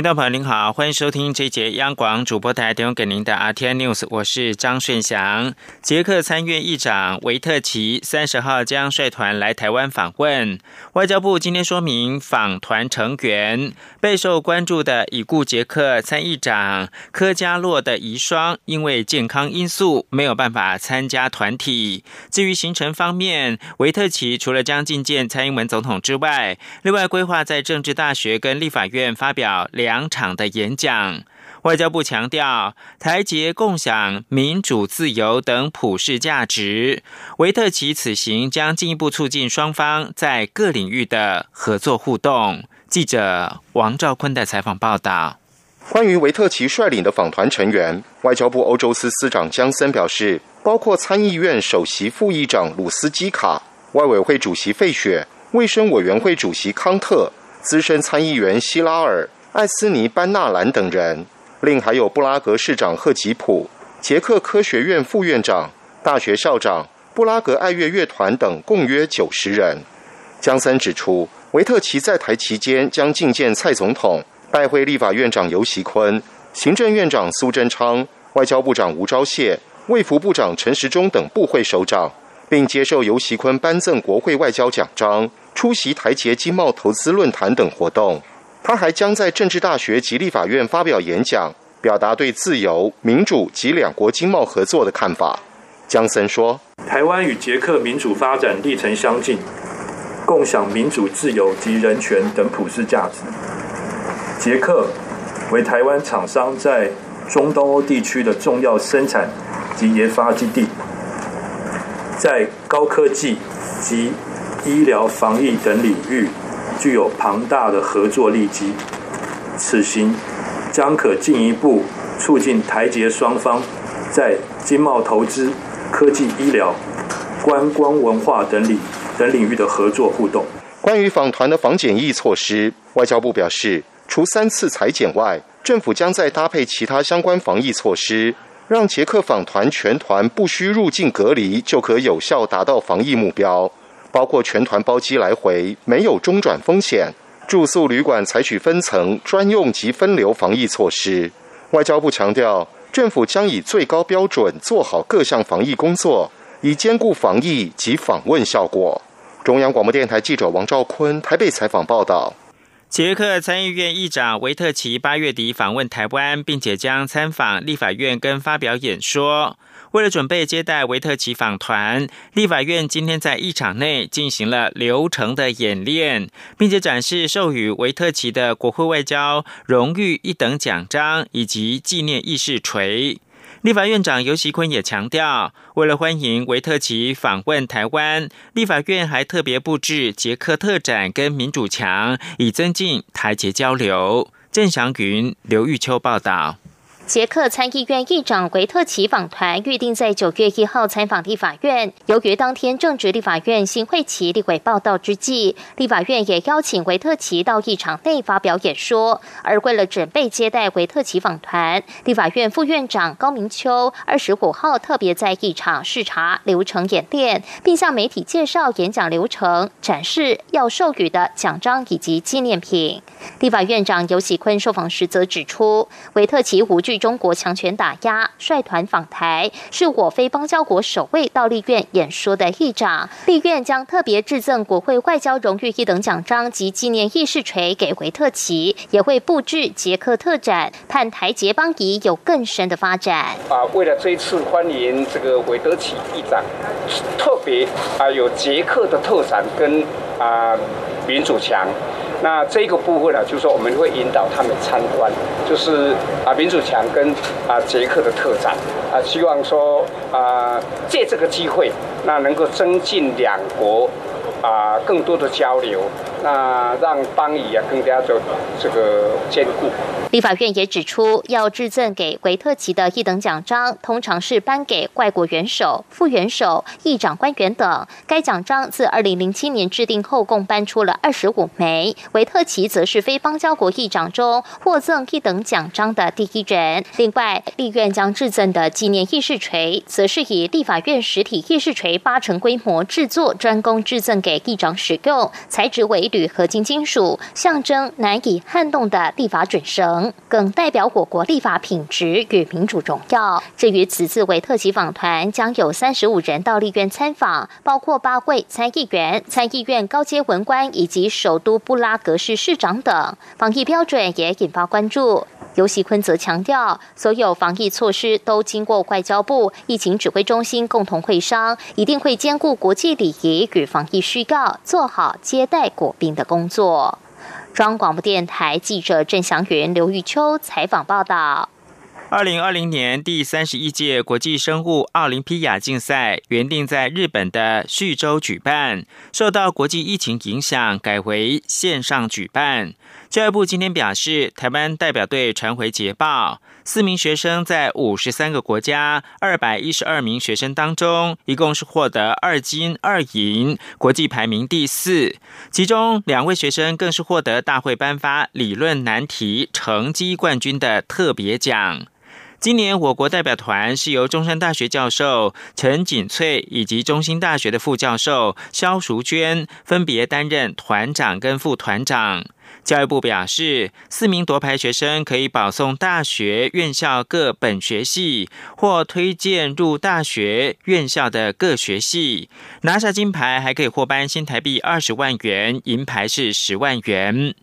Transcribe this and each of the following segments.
听众朋友您好，欢迎收听这一节央广主播台提供给您的 RTN News，我是张顺祥。捷克参院议长维特奇三十号将率团来台湾访问。外交部今天说明，访团成员备受关注的已故捷克参议长科加洛的遗孀，因为健康因素没有办法参加团体。至于行程方面，维特奇除了将觐见蔡英文总统之外，另外规划在政治大学跟立法院发表。两两场的演讲，外交部强调台捷共享民主、自由等普世价值。维特奇此行将进一步促进双方在各领域的合作互动。记者王兆坤的采访报道。关于维特奇率领的访团成员，外交部欧洲司司长江森表示，包括参议院首席副议长鲁斯基卡、外委会主席费雪、卫生委员会主席康特、资深参议员希拉尔。艾斯尼·班纳兰等人，另还有布拉格市长赫吉普、捷克科学院副院长、大学校长、布拉格爱乐乐团等，共约九十人。江森指出，维特奇在台期间将觐见蔡总统，拜会立法院长游锡坤、行政院长苏贞昌、外交部长吴钊燮、卫福部长陈时中等部会首长，并接受游锡坤颁赠国会外交奖章，出席台捷经贸投资论坛等活动。他还将在政治大学及立法院发表演讲，表达对自由、民主及两国经贸合作的看法。江森说：“台湾与捷克民主发展历程相近，共享民主、自由及人权等普世价值。捷克为台湾厂商在中东欧地区的重要生产及研发基地，在高科技及医疗、防疫等领域。”具有庞大的合作利基，此行将可进一步促进台捷双方在经贸、投资、科技、医疗、观光、文化等领等领域的合作互动。关于访团的防检疫措施，外交部表示，除三次裁检外，政府将在搭配其他相关防疫措施，让捷克访团全团不需入境隔离，就可有效达到防疫目标。包括全团包机来回，没有中转风险；住宿旅馆采取分层专用及分流防疫措施。外交部强调，政府将以最高标准做好各项防疫工作，以兼顾防疫及访问效果。中央广播电台记者王兆坤台北采访报道。捷克参议院议长维特奇八月底访问台湾，并且将参访立法院跟发表演说。为了准备接待维特奇访团，立法院今天在议场内进行了流程的演练，并且展示授予维特奇的国会外交荣誉一等奖章以及纪念议事锤。立法院长尤锡坤也强调，为了欢迎维特奇访问台湾，立法院还特别布置捷克特展跟民主墙，以增进台捷交流。郑祥云、刘玉秋报道。捷克参议院议长维特奇访团预定在九月一号参访立法院。由于当天正值立法院新会期立委报道之际，立法院也邀请维特奇到议场内发表演说。而为了准备接待维特奇访团，立法院副院长高明秋二十五号特别在议场视察流程演练，并向媒体介绍演讲流程，展示要授予的奖章以及纪念品。立法院长尤喜坤受访时则指出，维特奇无惧。中国强权打压，率团访台，是我非邦交国首位到立院演说的议长。立院将特别致赠国会外交荣誉一等奖章及纪念议事锤给维特奇，也会布置捷克特展，盼台捷邦谊有更深的发展。啊，为了这一次欢迎这个韦德奇议长，特别啊有捷克的特产跟啊民主墙。那这个部分呢，就是说我们会引导他们参观，就是啊民主墙跟啊捷克的特展啊，希望说啊借这个机会，那能够增进两国啊更多的交流，那让邦谊啊更加的这个坚固。立法院也指出，要致赠给维特奇的一等奖章，通常是颁给外国元首、副元首、议长官员等。该奖章自二零零七年制定后，共颁出了二十五枚。维特奇则是非邦交国议长中获赠一等奖章的第一人。另外，立院将致赠的纪念议事锤，则是以立法院实体议事锤八成规模制作，专供致赠给议长使用，材质为铝合金金属，象征难以撼动的立法准绳。更代表我国立法品质与民主荣耀。至于此次为特级访团将有三十五人到立院参访，包括八位参议员、参议院高阶文官以及首都布拉格市市长等。防疫标准也引发关注。尤喜坤则强调，所有防疫措施都经过外交部疫情指挥中心共同会商，一定会兼顾国际礼仪与防疫需要，做好接待国宾的工作。中央广播电台记者郑祥云、刘玉秋采访报道。二零二零年第三十一届国际生物奥林匹亚竞赛原定在日本的旭州举办，受到国际疫情影响，改为线上举办。教育部今天表示，台湾代表队传回捷报，四名学生在五十三个国家二百一十二名学生当中，一共是获得二金二银，国际排名第四。其中两位学生更是获得大会颁发理论难题成绩冠军的特别奖。今年我国代表团是由中山大学教授陈锦翠以及中兴大学的副教授肖淑娟分别担任团长跟副团长。教育部表示，四名夺牌学生可以保送大学院校各本学系，或推荐入大学院校的各学系。拿下金牌还可以获颁新台币二十万元，银牌是十万元。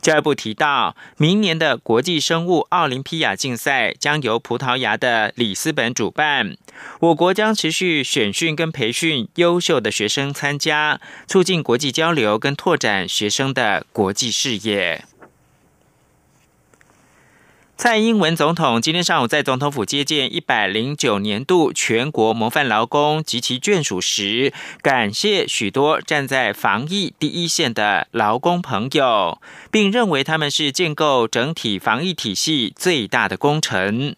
教育部提到，明年的国际生物奥林匹亚竞赛将由葡萄牙的里斯本主办，我国将持续选训跟培训优秀的学生参加，促进国际交流跟拓展学生的国际视野。蔡英文总统今天上午在总统府接见一百零九年度全国模范劳工及其眷属时，感谢许多站在防疫第一线的劳工朋友，并认为他们是建构整体防疫体系最大的功臣。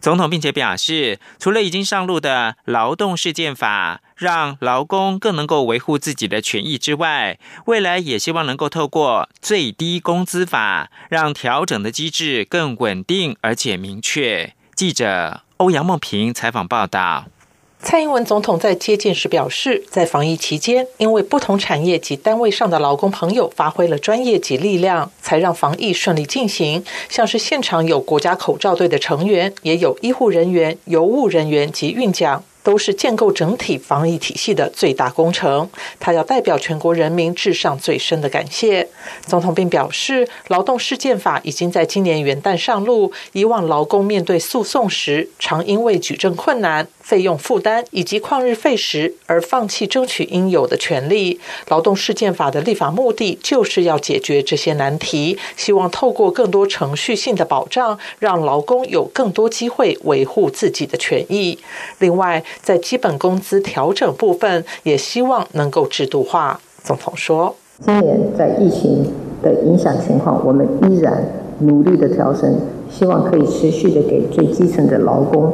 总统并且表示，除了已经上路的劳动事件法。让劳工更能够维护自己的权益之外，未来也希望能够透过最低工资法，让调整的机制更稳定而且明确。记者欧阳梦平采访报道。蔡英文总统在接见时表示，在防疫期间，因为不同产业及单位上的劳工朋友发挥了专业及力量，才让防疫顺利进行。像是现场有国家口罩队的成员，也有医护人员、邮务人员及运奖。都是建构整体防疫体系的最大工程。他要代表全国人民致上最深的感谢。总统并表示，劳动事件法已经在今年元旦上路。以往劳工面对诉讼时，常因为举证困难。费用负担以及旷日费时而放弃争取应有的权利。劳动事件法的立法目的就是要解决这些难题，希望透过更多程序性的保障，让劳工有更多机会维护自己的权益。另外，在基本工资调整部分，也希望能够制度化。总统说：“今年在疫情的影响情况，我们依然努力的调整，希望可以持续的给最基层的劳工。”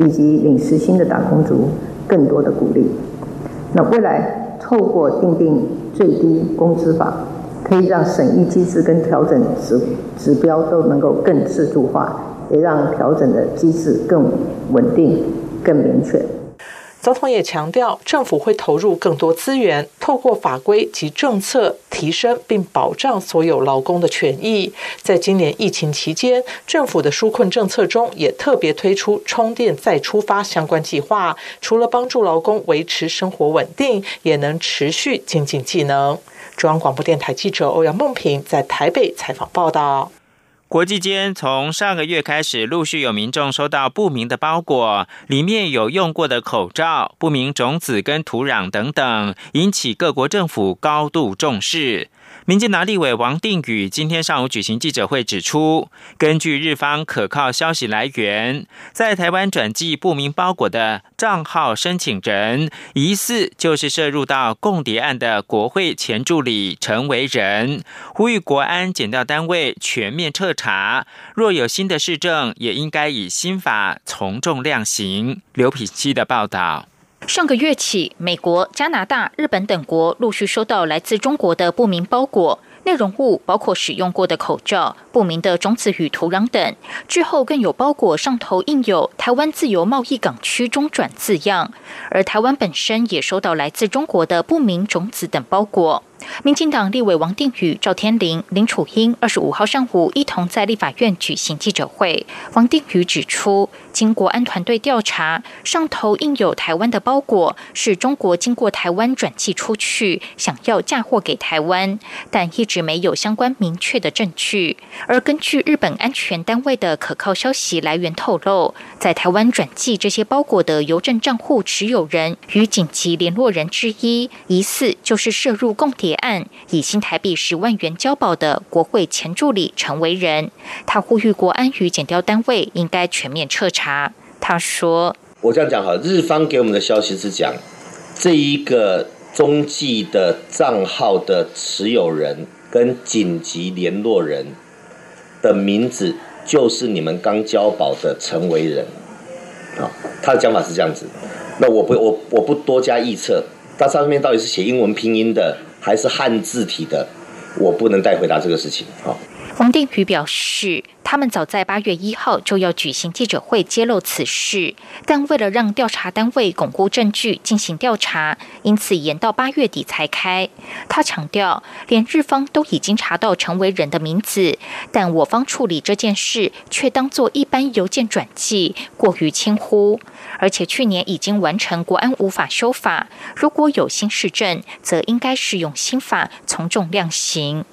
以及领时薪的打工族更多的鼓励。那未来透过订定最低工资法，可以让审议机制跟调整指指标都能够更制度化，也让调整的机制更稳定、更明确。总统也强调，政府会投入更多资源，透过法规及政策提升并保障所有劳工的权益。在今年疫情期间，政府的纾困政策中也特别推出“充电再出发”相关计划，除了帮助劳工维持生活稳定，也能持续精进技能。中央广播电台记者欧阳梦平在台北采访报道。国际间，从上个月开始，陆续有民众收到不明的包裹，里面有用过的口罩、不明种子跟土壤等等，引起各国政府高度重视。民进党立委王定宇今天上午举行记者会，指出，根据日方可靠消息来源，在台湾转寄不明包裹的账号申请人，疑似就是涉入到共谍案的国会前助理陈维仁，呼吁国安检调单位全面彻查，若有新的市政，也应该以新法从重量刑。刘品希的报道。上个月起，美国、加拿大、日本等国陆续收到来自中国的不明包裹，内容物包括使用过的口罩、不明的种子与土壤等。之后更有包裹上头印有“台湾自由贸易港区中转”字样，而台湾本身也收到来自中国的不明种子等包裹。民进党立委王定宇、赵天麟、林楚英二十五号上午一同在立法院举行记者会。王定宇指出，经国安团队调查，上头印有台湾的包裹是中国经过台湾转寄出去，想要嫁祸给台湾，但一直没有相关明确的证据。而根据日本安全单位的可靠消息来源透露，在台湾转寄这些包裹的邮政账户持有人与紧急联络人之一，疑似就是涉入共谍。案以新台币十万元交保的国会前助理陈为仁，他呼吁国安与检调单位应该全面彻查。他说：“我这样讲哈，日方给我们的消息是讲，这一个中继的账号的持有人跟紧急联络人的名字，就是你们刚交保的陈为仁。啊，他的讲法是这样子。那我不我我不多加臆测，他上面到底是写英文拼音的。”还是汉字体的，我不能再回答这个事情。啊，黄定宇表示，他们早在八月一号就要举行记者会揭露此事，但为了让调查单位巩固证据进行调查，因此延到八月底才开。他强调，连日方都已经查到陈为仁的名字，但我方处理这件事却当作一般邮件转寄，过于轻忽。而且去年已经完成国安无法修法，如果有新市政，则应该适用新法从重量刑。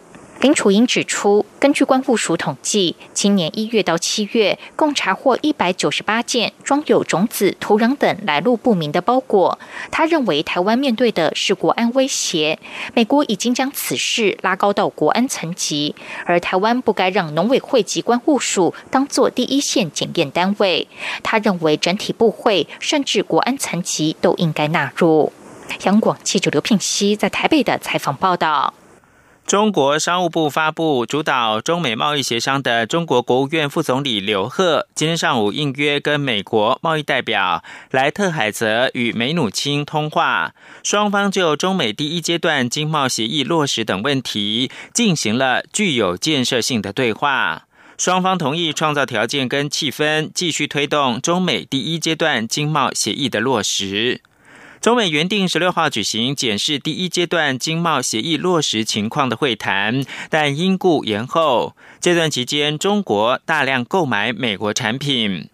林楚英指出，根据关务署统计，今年一月到七月，共查获一百九十八件装有种子、土壤等来路不明的包裹。他认为，台湾面对的是国安威胁，美国已经将此事拉高到国安层级，而台湾不该让农委会及关务署当作第一线检验单位。他认为，整体部会甚至国安层级都应该纳入。央广记者刘聘熙在台北的采访报道。中国商务部发布主导中美贸易协商的中国国务院副总理刘鹤今天上午应约跟美国贸易代表莱特海泽与梅努钦通话，双方就中美第一阶段经贸协议落实等问题进行了具有建设性的对话。双方同意创造条件跟气氛，继续推动中美第一阶段经贸协议的落实。中美原定十六号举行检视第一阶段经贸协议落实情况的会谈，但因故延后。这段期间，中国大量购买美国产品。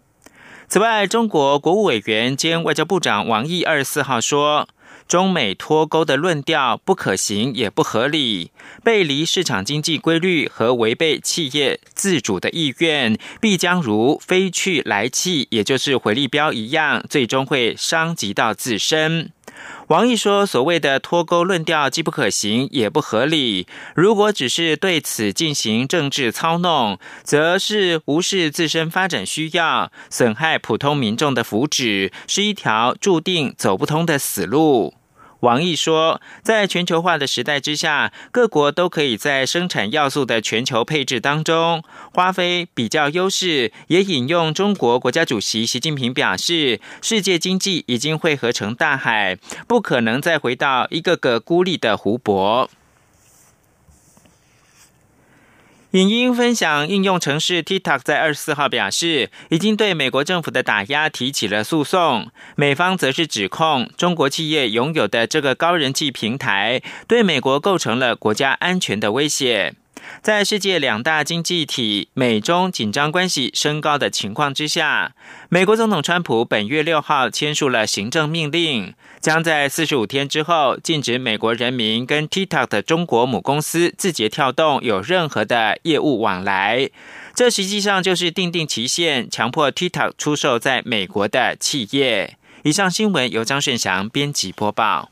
此外，中国国务委员兼外交部长王毅二十四号说。中美脱钩的论调不可行也不合理，背离市场经济规律和违背企业自主的意愿，必将如飞去来气，也就是回力标一样，最终会伤及到自身。王毅说：“所谓的脱钩论调既不可行也不合理。如果只是对此进行政治操弄，则是无视自身发展需要，损害普通民众的福祉，是一条注定走不通的死路。”王毅说，在全球化的时代之下，各国都可以在生产要素的全球配置当中发挥比较优势。也引用中国国家主席习近平表示：“世界经济已经汇合成大海，不可能再回到一个个孤立的湖泊。”影音分享应用程式 TikTok 在二十四号表示，已经对美国政府的打压提起了诉讼。美方则是指控中国企业拥有的这个高人气平台，对美国构成了国家安全的威胁。在世界两大经济体美中紧张关系升高的情况之下，美国总统川普本月六号签署了行政命令，将在四十五天之后禁止美国人民跟 TikTok 的中国母公司字节跳动有任何的业务往来。这实际上就是定定期限，强迫 TikTok 出售在美国的企业。以上新闻由张顺祥编辑播报。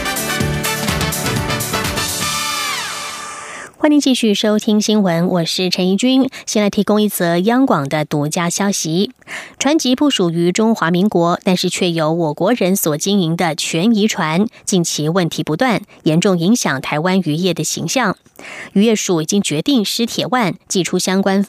欢迎继续收听新闻，我是陈怡君。先来提供一则央广的独家消息：船籍不属于中华民国，但是却由我国人所经营的全渔船，近期问题不断，严重影响台湾渔业的形象。渔业署已经决定施铁腕，寄出相关。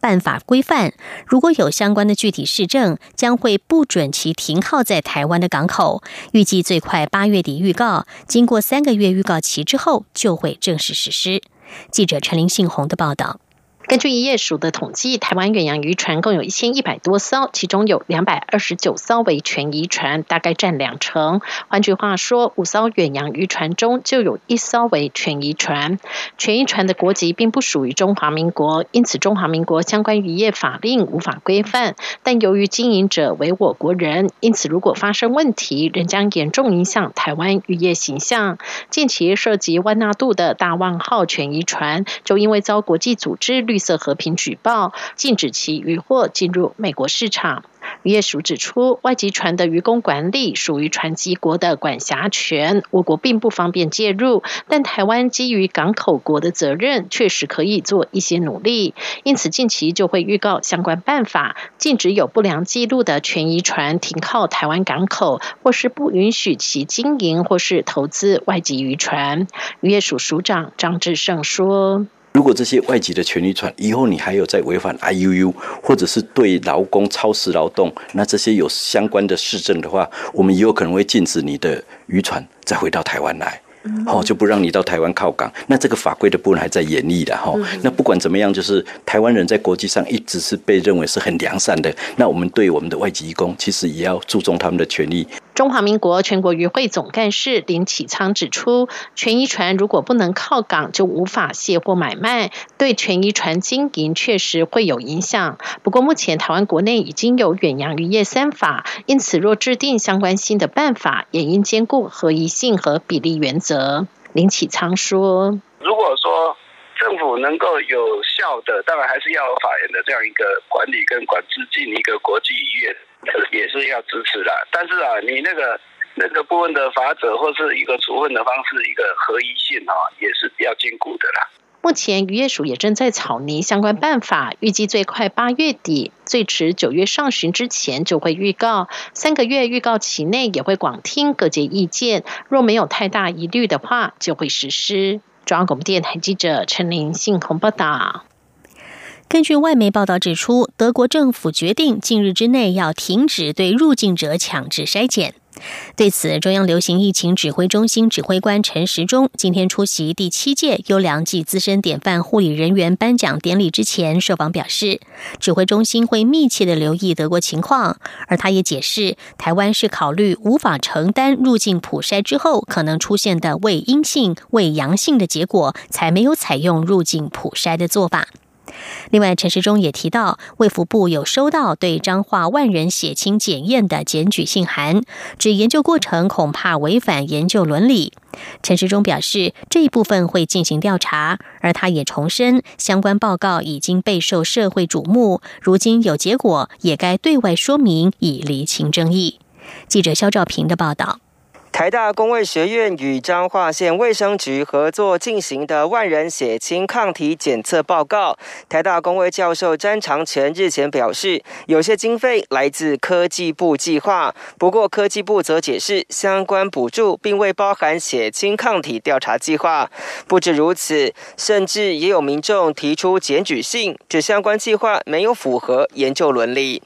办法规范，如果有相关的具体市政，将会不准其停靠在台湾的港口。预计最快八月底预告，经过三个月预告期之后，就会正式实施。记者陈林信宏的报道。根据渔业署的统计，台湾远洋渔船共有一千一百多艘，其中有两百二十九艘为全渔船，大概占两成。换句话说，五艘远洋渔船中就有一艘为全渔船。全渔船的国籍并不属于中华民国，因此中华民国相关渔业法令无法规范。但由于经营者为我国人，因此如果发生问题，仍将严重影响台湾渔业形象。近期涉及万纳度的大万号全渔船，就因为遭国际组织绿色和平举报，禁止其渔获进入美国市场。渔业署指出，外籍船的渔工管理属于船籍国的管辖权，我国并不方便介入。但台湾基于港口国的责任，确实可以做一些努力。因此，近期就会预告相关办法，禁止有不良记录的全渔船停靠台湾港口，或是不允许其经营或是投资外籍渔船。渔业署署长张志胜说。如果这些外籍的权利船以后你还有在违反 I U U，或者是对劳工超时劳动，那这些有相关的市政的话，我们也有可能会禁止你的渔船再回到台湾来。哦，就不让你到台湾靠港。那这个法规的部分还在严厉的哈。那不管怎么样，就是台湾人在国际上一直是被认为是很良善的。那我们对我们的外籍义工，其实也要注重他们的权利。中华民国全国渔会总干事林启昌指出，全渔船如果不能靠港，就无法卸货买卖，对全渔船经营确实会有影响。不过目前台湾国内已经有远洋渔业三法，因此若制定相关新的办法，也应兼顾合宜性和比例原则。林启昌说：“如果说政府能够有效的，当然还是要法人的这样一个管理跟管制进一个国际渔业。” 也是要支持的，但是啊，你那个那个部分的法则或是一个处分的方式，一个合一性啊，也是要兼顾的啦。目前渔业署也正在草拟相关办法，预计最快八月底，最迟九月上旬之前就会预告。三个月预告期内也会广听各界意见，若没有太大疑虑的话，就会实施。中央广播电台记者陈玲信鸿报道。根据外媒报道指出，德国政府决定近日之内要停止对入境者强制筛检。对此，中央流行疫情指挥中心指挥官陈时中今天出席第七届优良暨资深典范护理人员颁奖典礼之前，受访表示，指挥中心会密切的留意德国情况。而他也解释，台湾是考虑无法承担入境普筛之后可能出现的伪阴性、伪阳性的结果，才没有采用入境普筛的做法。另外，陈时中也提到，卫福部有收到对彰化万人血清检验的检举信函，指研究过程恐怕违反研究伦理。陈时中表示，这一部分会进行调查，而他也重申，相关报告已经备受社会瞩目，如今有结果，也该对外说明，以厘清争议。记者肖兆平的报道。台大公卫学院与彰化县卫生局合作进行的万人血清抗体检测报告，台大公卫教授詹长全日前表示，有些经费来自科技部计划，不过科技部则解释，相关补助并未包含血清抗体调查计划。不止如此，甚至也有民众提出检举信，指相关计划没有符合研究伦理。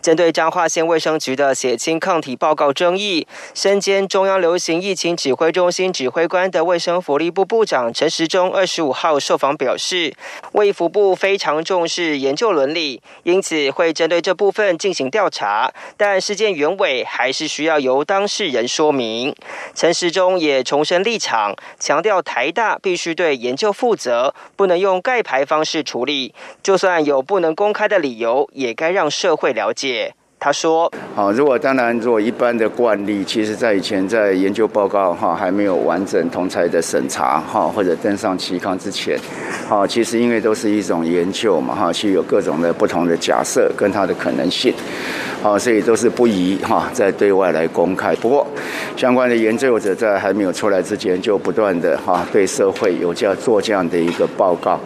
针对彰化县卫生局的血清抗体报告争议，身兼中央。流行疫情指挥中心指挥官的卫生福利部部长陈时中二十五号受访表示，卫福部非常重视研究伦理，因此会针对这部分进行调查，但事件原委还是需要由当事人说明。陈时中也重申立场，强调台大必须对研究负责，不能用盖牌方式处理，就算有不能公开的理由，也该让社会了解。他说：“好，如果当然，如果一般的惯例，其实在以前在研究报告哈还没有完整同才的审查哈或者登上期刊之前，好，其实因为都是一种研究嘛哈，其实有各种的不同的假设跟它的可能性，好，所以都是不宜哈在对外来公开。不过，相关的研究者在还没有出来之前，就不断的哈对社会有这样做这样的一个报告。”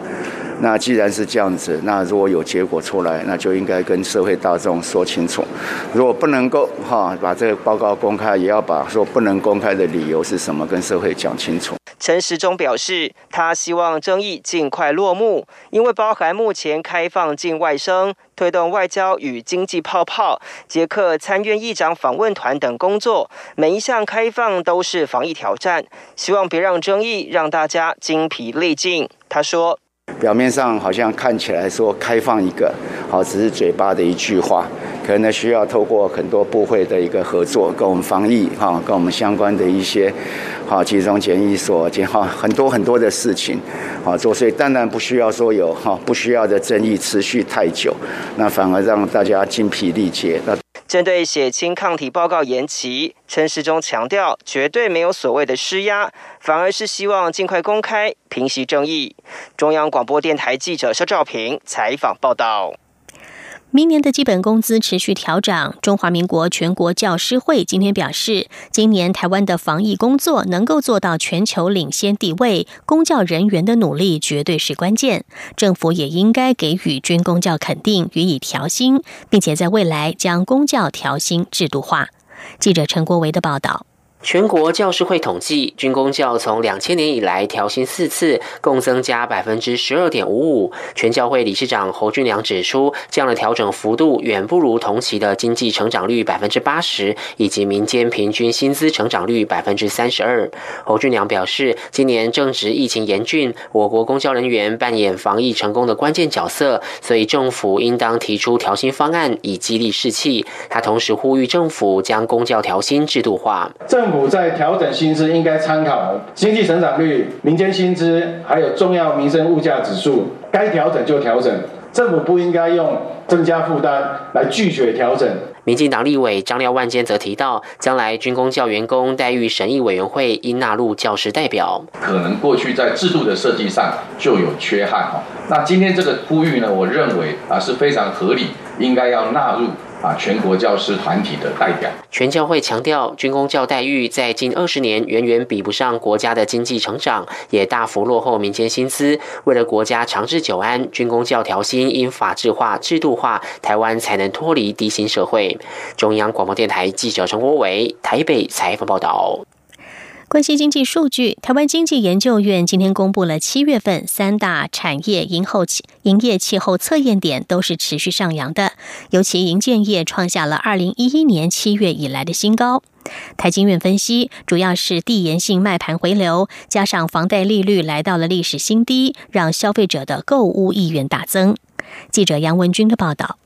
那既然是这样子，那如果有结果出来，那就应该跟社会大众说清楚。如果不能够哈把这个报告公开，也要把说不能公开的理由是什么跟社会讲清楚。陈时中表示，他希望争议尽快落幕，因为包含目前开放境外生、推动外交与经济泡泡、捷克参院议长访问团等工作，每一项开放都是防疫挑战。希望别让争议让大家精疲力尽。他说。表面上好像看起来说开放一个，好只是嘴巴的一句话，可能需要透过很多部会的一个合作，跟我们防疫哈，跟我们相关的一些好集中检疫所，哈很多很多的事情，好做，所以当然不需要说有哈不需要的争议持续太久，那反而让大家精疲力竭。那针对血清抗体报告延期，陈时中强调，绝对没有所谓的施压，反而是希望尽快公开，平息争议。中央广播电台记者肖兆平采访报道。明年的基本工资持续调涨。中华民国全国教师会今天表示，今年台湾的防疫工作能够做到全球领先地位，公教人员的努力绝对是关键。政府也应该给予军公教肯定，予以调薪，并且在未来将公教调薪制度化。记者陈国维的报道。全国教师会统计，军工教从两千年以来调薪四次，共增加百分之十二点五五。全教会理事长侯俊良指出，这样的调整幅度远不如同期的经济成长率百分之八十，以及民间平均薪资成长率百分之三十二。侯俊良表示，今年正值疫情严峻，我国公教人员扮演防疫成功的关键角色，所以政府应当提出调薪方案，以激励士气。他同时呼吁政府将公教调薪制度化。政府在调整薪资，应该参考经济成长率、民间薪资，还有重要民生物价指数，该调整就调整。政府不应该用增加负担来拒绝调整。民进党立委张廖万坚则提到，将来军工教员工待遇审议委员会应纳入教师代表。可能过去在制度的设计上就有缺憾哈，那今天这个呼吁呢，我认为啊是非常合理，应该要纳入。啊，全国教师团体的代表，全教会强调，军工教待遇在近二十年远远比不上国家的经济成长，也大幅落后民间薪资。为了国家长治久安，军工教调薪应法制化、制度化，台湾才能脱离低薪社会。中央广播电台记者陈国伟台北采访报道。关心经济数据，台湾经济研究院今天公布了七月份三大产业营后气营业气候测验点都是持续上扬的，尤其营建业创下了二零一一年七月以来的新高。台经院分析，主要是递延性卖盘回流，加上房贷利率来到了历史新低，让消费者的购物意愿大增。记者杨文军的报道。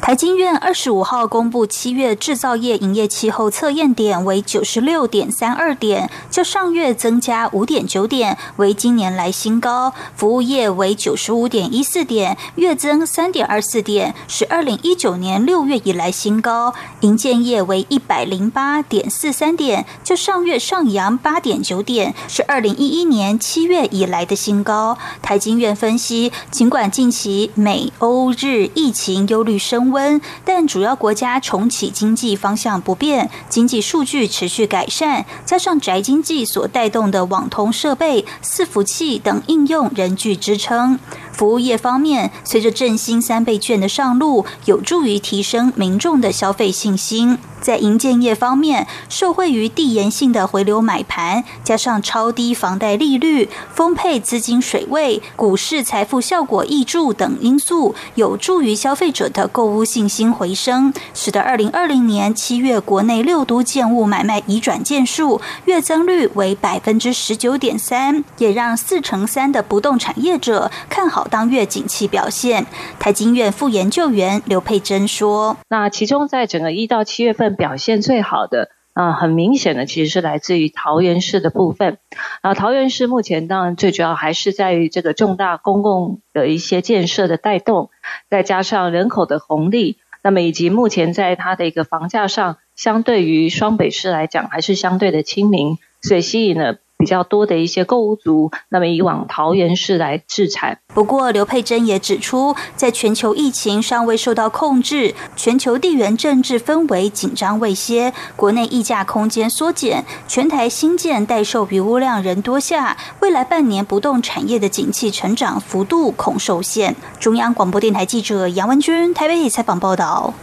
台经院二十五号公布七月制造业营业气候测验点为九十六点三二点，较上月增加五点九点，为今年来新高。服务业为九十五点一四点，月增三点二四点，是二零一九年六月以来新高。营建业为一百零八点四三点，较上月上扬八点九点，是二零一一年七月以来的新高。台经院分析，尽管近期美欧日疫情忧虑。升温，但主要国家重启经济方向不变，经济数据持续改善，加上宅经济所带动的网通设备、伺服器等应用仍具支撑。服务业方面，随着振兴三倍券的上路，有助于提升民众的消费信心。在营建业方面，受惠于递延性的回流买盘，加上超低房贷利率、丰沛资金水位、股市财富效果益助等因素，有助于消费者的购物信心回升，使得二零二零年七月国内六都建物买卖移转件数月增率为百分之十九点三，也让四成三的不动产业者看好当月景气表现。台经院副研究员刘佩珍说：“那其中在整个一到七月份。”表现最好的，啊，很明显的其实是来自于桃园市的部分。啊，桃园市目前当然最主要还是在于这个重大公共的一些建设的带动，再加上人口的红利，那么以及目前在它的一个房价上，相对于双北市来讲还是相对的亲民，所以吸引了。比较多的一些购物族，那么以往桃园市来制产。不过，刘佩珍也指出，在全球疫情尚未受到控制，全球地缘政治氛围紧张未歇，国内溢价空间缩减，全台新建待售比屋量人多下，未来半年不动产业的景气成长幅度恐受限。中央广播电台记者杨文君台北采访报道。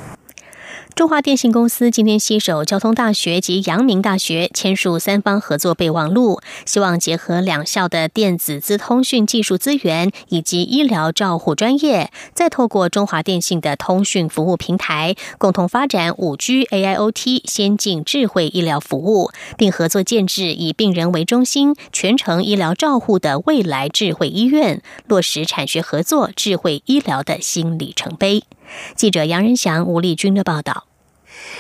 中华电信公司今天携手交通大学及阳明大学签署三方合作备忘录，希望结合两校的电子资通讯技术资源以及医疗照护专业，再透过中华电信的通讯服务平台，共同发展五 G AIoT 先进智慧医疗服务，并合作建制以病人为中心、全程医疗照护的未来智慧医院，落实产学合作、智慧医疗的新里程碑。记者杨仁祥、吴丽君的报道。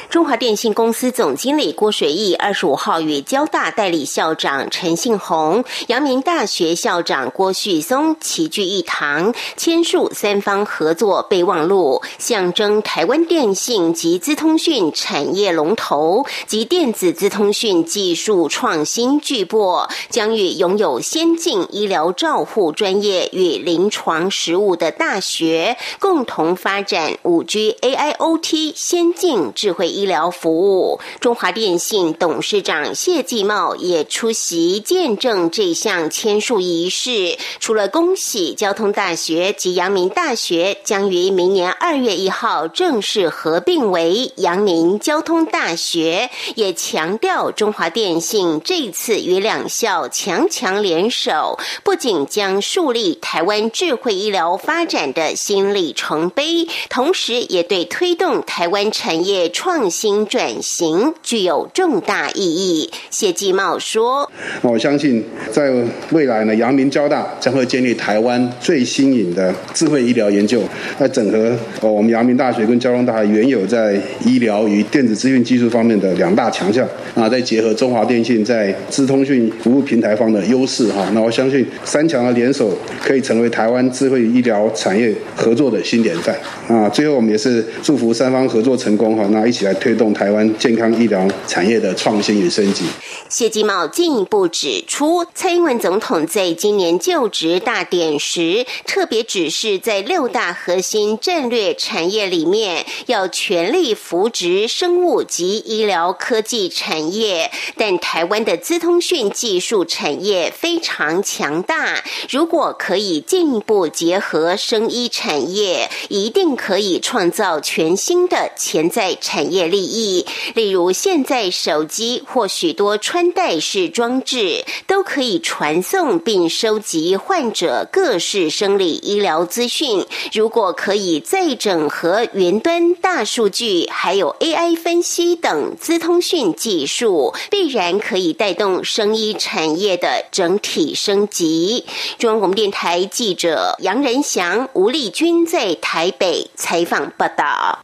中华电信公司总经理郭水义二十五号与交大代理校长陈信宏、阳明大学校长郭旭松齐聚一堂，签署三方合作备忘录，象征台湾电信及资通讯产业龙头及电子资通讯技术创新巨擘，将与拥有先进医疗照护专业与临床实务的大学，共同发展五 G AIoT 先进智慧。医疗服务，中华电信董事长谢继茂也出席见证这项签署仪式。除了恭喜交通大学及阳明大学将于明年二月一号正式合并为阳明交通大学，也强调中华电信这次与两校强强联手，不仅将树立台湾智慧医疗发展的新里程碑，同时也对推动台湾产业创新转型具有重大意义，谢继茂说：“我相信在未来呢，阳明交大将会建立台湾最新颖的智慧医疗研究，来整合呃我们阳明大学跟交通大学原有在医疗与电子资讯技术方面的两大强项啊，再结合中华电信在资通讯服务平台方的优势哈，那我相信三强的联手可以成为台湾智慧医疗产业合作的新典范啊。最后我们也是祝福三方合作成功哈，那一起来。”推动台湾健康医疗产业的创新与升级。谢继茂进一步指出，蔡英文总统在今年就职大典时，特别指示在六大核心战略产业里面，要全力扶植生物及医疗科技产业。但台湾的资通讯技术产业非常强大，如果可以进一步结合生医产业，一定可以创造全新的潜在产业利益。例如，现在手机或许多穿戴式装置都可以传送并收集患者各式生理医疗资讯。如果可以再整合云端大数据，还有 AI 分析等资通讯技术，必然可以带动生医产业的整体升级。中央广播电台记者杨仁祥、吴丽君在台北采访报道。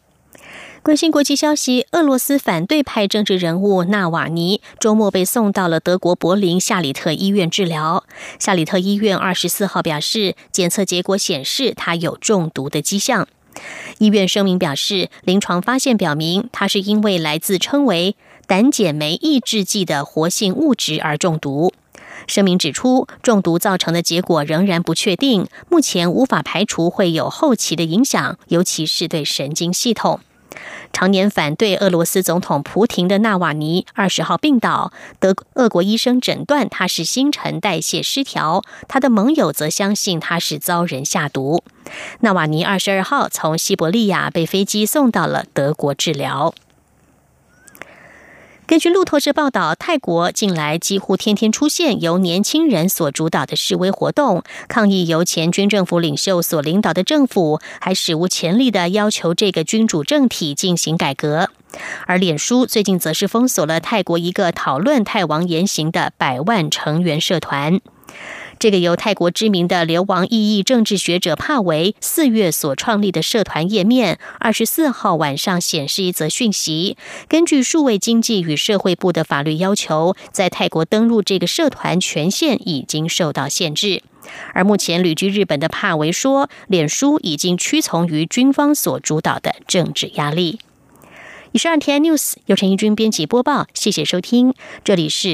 关心国际消息，俄罗斯反对派政治人物纳瓦尼周末被送到了德国柏林夏里特医院治疗。夏里特医院二十四号表示，检测结果显示他有中毒的迹象。医院声明表示，临床发现表明他是因为来自称为胆碱酶抑制剂的活性物质而中毒。声明指出，中毒造成的结果仍然不确定，目前无法排除会有后期的影响，尤其是对神经系统。常年反对俄罗斯总统普廷的纳瓦尼二十号病倒，德俄国医生诊断他是新陈代谢失调，他的盟友则相信他是遭人下毒。纳瓦尼二十二号从西伯利亚被飞机送到了德国治疗。根据路透社报道，泰国近来几乎天天出现由年轻人所主导的示威活动，抗议由前军政府领袖所领导的政府还史无前例的要求这个君主政体进行改革。而脸书最近则是封锁了泰国一个讨论泰王言行的百万成员社团。这个由泰国知名的流亡异议政治学者帕维四月所创立的社团页面，二十四号晚上显示一则讯息：根据数位经济与社会部的法律要求，在泰国登录这个社团权限已经受到限制。而目前旅居日本的帕维说，脸书已经屈从于军方所主导的政治压力。以上 T N News 由陈一军编辑播报，谢谢收听，这里是。